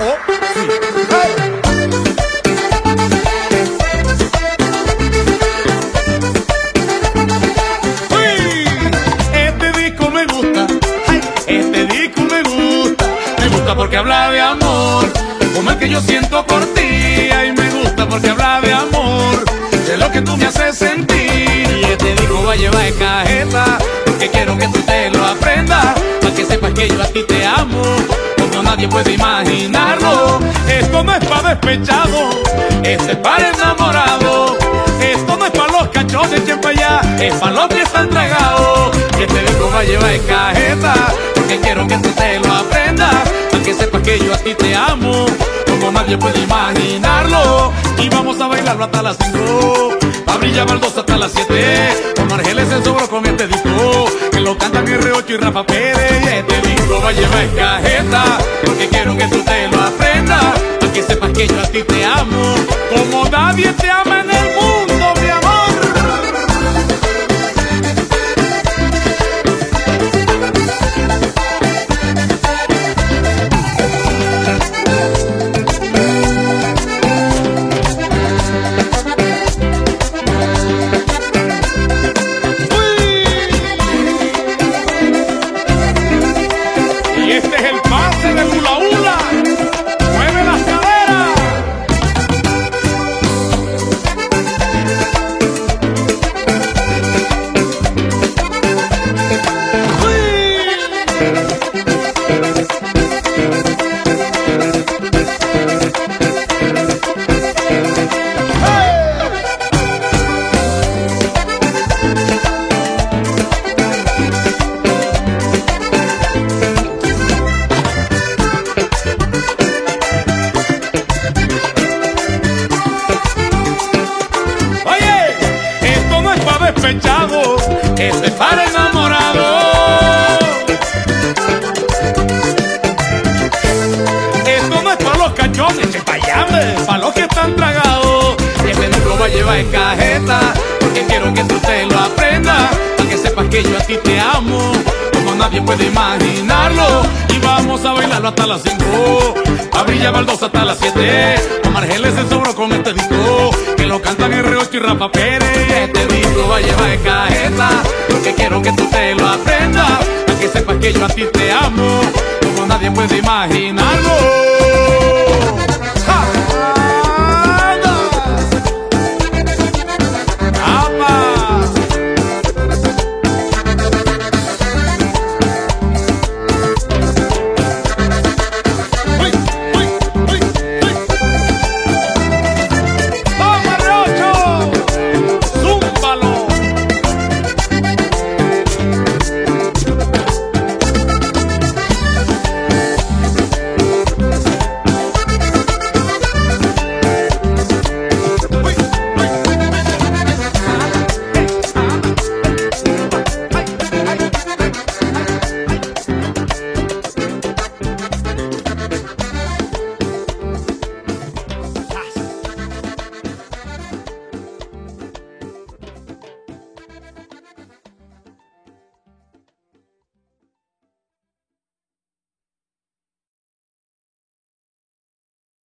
Oh, sí. Hey. Porque habla de amor, como el que yo siento por ti, ay, me gusta porque habla de amor, de lo que tú me haces sentir, y este disco va a llevar cajeta, porque quiero que tú te lo aprendas, para que sepas que yo a ti te amo, como nadie puede imaginarlo, esto no es para despechado, este es para enamorado, esto no es para los cachones, siempre allá, es para los que están tragados. Que este disco va a llevar en cajeta, porque quiero que tú te lo aprendas, para que sepas que yo a ti te amo, como nadie puede imaginarlo. Y vamos a bailarlo hasta las 5, a brillar baldosa hasta las 7, con Argeles en sobro con este disco, que lo cantan R8 y Rafa Pérez. Y este disco va a llevar cajeta, porque quiero que tú te lo aprendas, para que sepas que yo a ti te amo, como nadie te ama disco va a llevar en cajeta, porque quiero que tú te lo aprendas, para que sepas que yo a ti te amo, como nadie puede imaginarlo. Y vamos a bailarlo hasta las 5, a brillar baldosa hasta las 7, con Margeles en sobro con este disco, que lo cantan R8 y Rafa Pérez. Este disco va a llevar en cajeta, porque quiero que tú te lo aprendas, para que sepas que yo a ti te amo, como nadie puede imaginarlo.